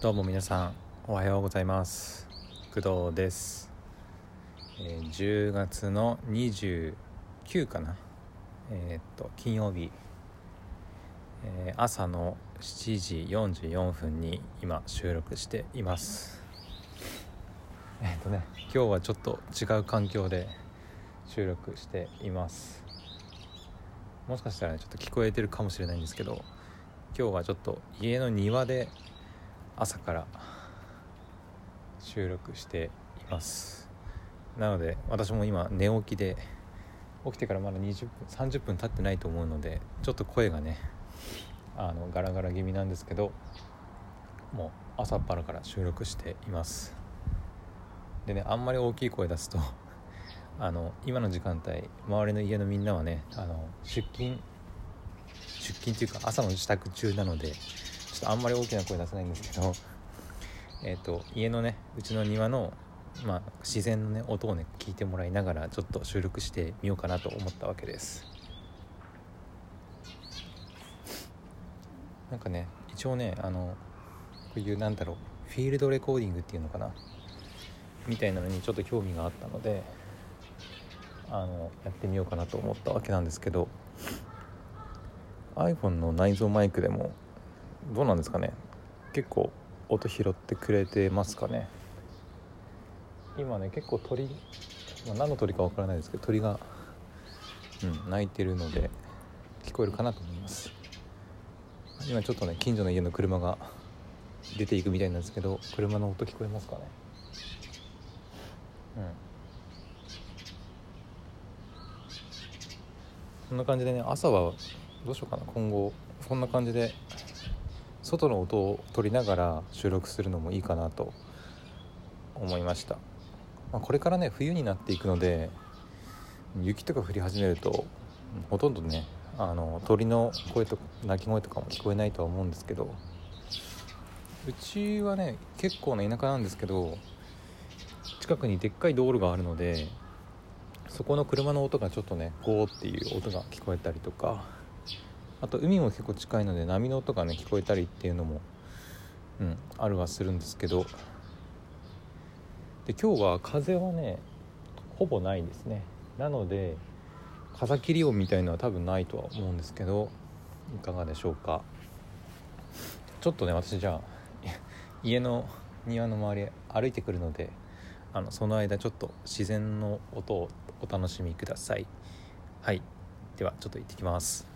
どうも皆さんおはようございます。工藤です、えー10月の29かな。えーっと金曜日、えー朝の7時44分に今収録しています。えーっとね今日はちょっと違う環境で収録しています。もしかしたらねちょっと聞こえてるかもしれないんですけど今日はちょっと家の庭で朝から収録しています。なので私も今寝起きで起きてからまだ20分30分経ってないと思うのでちょっと声がねあのガラガラ気味なんですけどもう朝っぱらから収録しています。でねあんまり大きい声出すと あの今の時間帯周りの家のみんなはねあの出勤出勤っていうか朝の支度中なのでちょっとあんまり大きな声出せないんですけど えっ、と家のねうちの庭のまあ自然のね音をね聞いてもらいながらちょっと収録してみようかなと思ったわけです。なんかね一応ねあのこういうなんだろうフィールドレコーディングっていうのかな？みたいなのにちょっと興味があったのであのやってみようかなと思ったわけなんですけど iPhone の内蔵マイクでもどうなんですかね。結構音拾ってくれてますかね。今ね結構鳥、まあ、何の鳥かわからないですけど鳥が、うん、鳴いてるので聞こえるかなと思います。今ちょっとね近所の家の車が出ていくみたいなんですけど車の音聞こえますかね。うん。こんな感じでね朝はどうしようかな。今後こんな感じで外の音を取りながら収録するのもいいかなと思いました、まあ、これからね冬になっていくので雪とか降り始めるとほとんどねあの鳥の声と鳴き声とかも聞こえないとは思うんですけどうちはね結構な田舎なんですけど近くにでっかい道路があるのでそこの車の音がちょっとねゴーっていう音が聞こえたりとかあと海も結構近いので波の音がね聞こえたりっていうのも、うん、あるはするんですけど。で今日は風はねほぼないですね。なので風切り音みたいのは多分ないとは思うんですけどいかがでしょうか。ちょっとね私じゃあ家の庭の周り歩いてくるのであのその間ちょっと自然の音をお楽しみください。はい。ではちょっと行ってきます。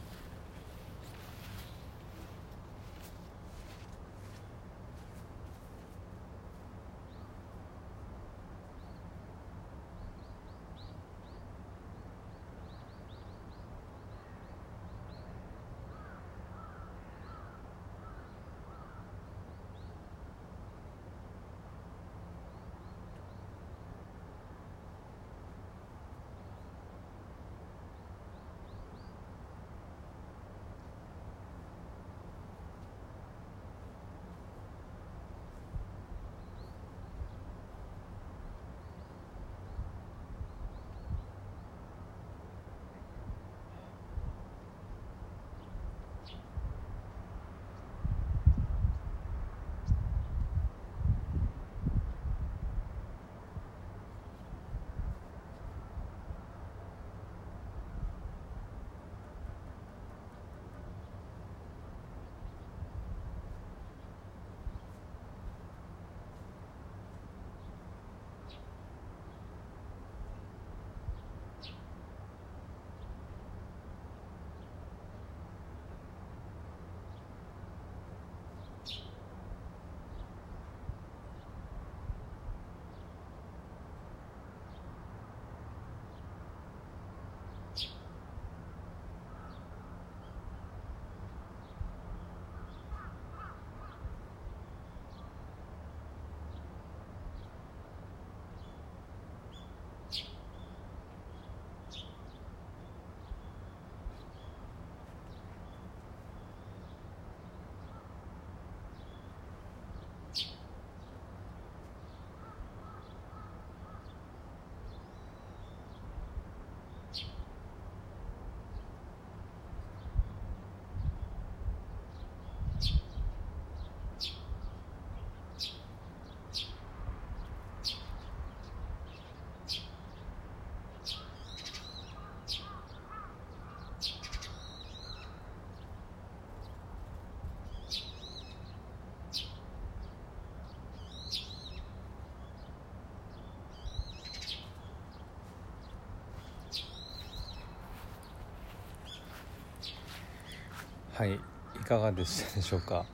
はい。いかがでしたでしょうか？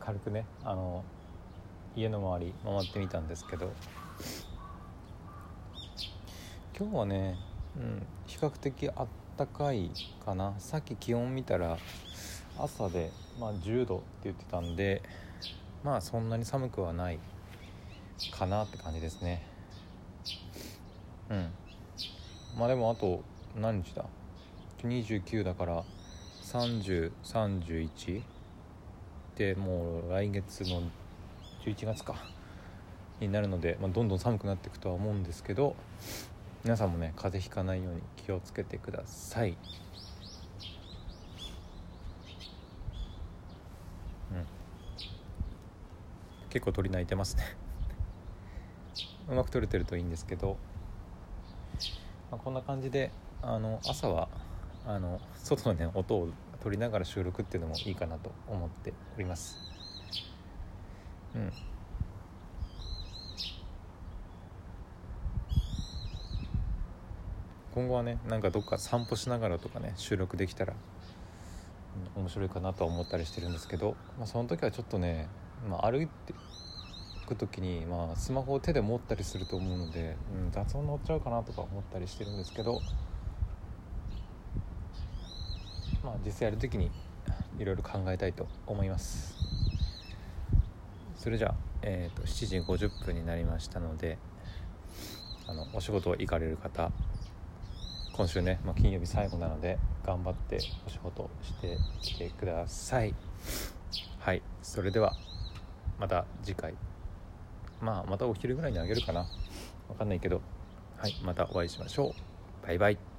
軽くねあの家の周り回ってみたんですけど。今日はね、うん、比較的あったかいかな。さっき気温見たら朝で、まあ、10度って言ってたんでまあそんなに寒くはないかなって感じですね。うん。まあでもあと何日だ？29だから3031でもう来月の11月か。になるので、まあ、どんどん寒くなっていくとは思うんですけど皆さんもね風邪ひかないように気をつけてください。うん。結構鳥鳴いてますね。うまく撮れてるといいんですけど、まあ、こんな感じであの朝はあの外のね音を取りながら収録っていうのもいいかなと思っております。うん。今後はねなんかどっか散歩しながらとかね収録できたら、うん、面白いかなとは思ったりしてるんですけど、まあ、その時はちょっとね、まあ、歩いてく時に、まあ、スマホを手で持ったりすると思うので、うん、雑音乗っちゃうかなとか思ったりしてるんですけどまあ、実際やる時にいろいろ考えたいと思います。それじゃあ、えーと、7時50分になりましたのであのお仕事行かれる方今週ね、まあ、金曜日最後なので頑張ってお仕事してきてください。はい。それではまた次回。まあまたお昼ぐらいにあげるかな。わかんないけど。はい。またお会いしましょう。バイバイ。